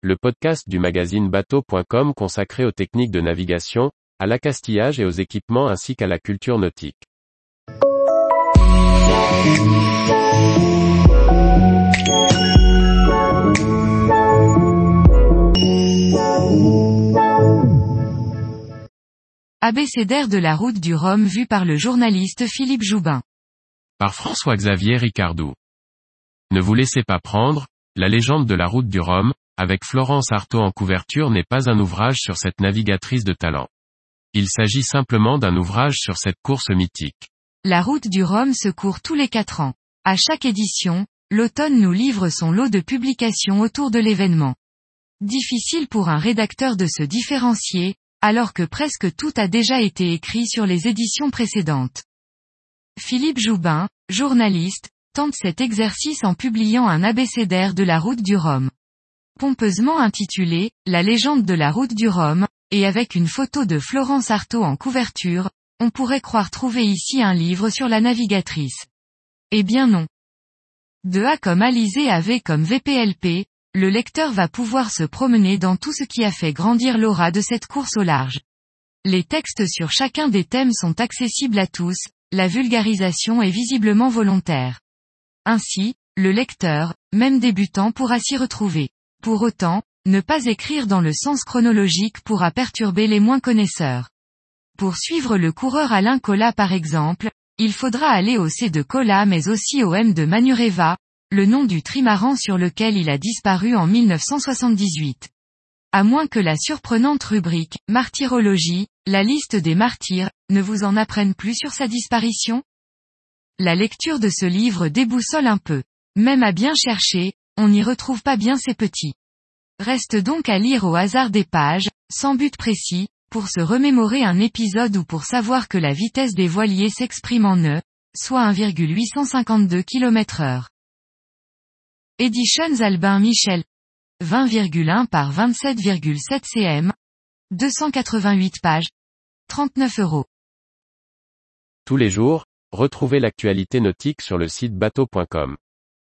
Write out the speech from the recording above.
le podcast du magazine bateau.com consacré aux techniques de navigation, à l'accastillage et aux équipements ainsi qu'à la culture nautique. Abécédaire de la route du Rhum vu par le journaliste Philippe Joubin. Par François-Xavier Ricardou. Ne vous laissez pas prendre, la légende de la route du Rhum, avec Florence Artaud en couverture n'est pas un ouvrage sur cette navigatrice de talent. Il s'agit simplement d'un ouvrage sur cette course mythique. La route du Rhum se court tous les quatre ans. À chaque édition, l'automne nous livre son lot de publications autour de l'événement. Difficile pour un rédacteur de se différencier, alors que presque tout a déjà été écrit sur les éditions précédentes. Philippe Joubin, journaliste, tente cet exercice en publiant un abécédaire de la route du Rhum. Pompeusement intitulé, La légende de la route du Rhum, et avec une photo de Florence Artaud en couverture, on pourrait croire trouver ici un livre sur la navigatrice. Eh bien non. De A comme Alizé à V comme VPLP, le lecteur va pouvoir se promener dans tout ce qui a fait grandir l'aura de cette course au large. Les textes sur chacun des thèmes sont accessibles à tous, la vulgarisation est visiblement volontaire. Ainsi, le lecteur, même débutant pourra s'y retrouver. Pour autant, ne pas écrire dans le sens chronologique pourra perturber les moins connaisseurs. Pour suivre le coureur Alain Colas par exemple, il faudra aller au C de Colas mais aussi au M de Manureva, le nom du trimaran sur lequel il a disparu en 1978. À moins que la surprenante rubrique Martyrologie, la liste des martyrs, ne vous en apprenne plus sur sa disparition? La lecture de ce livre déboussole un peu. Même à bien chercher, on n'y retrouve pas bien ces petits. Reste donc à lire au hasard des pages, sans but précis, pour se remémorer un épisode ou pour savoir que la vitesse des voiliers s'exprime en nœuds, soit 1,852 km heure. Editions Albin Michel. 20,1 par 27,7 cm. 288 pages. 39 euros. Tous les jours, retrouvez l'actualité nautique sur le site bateau.com.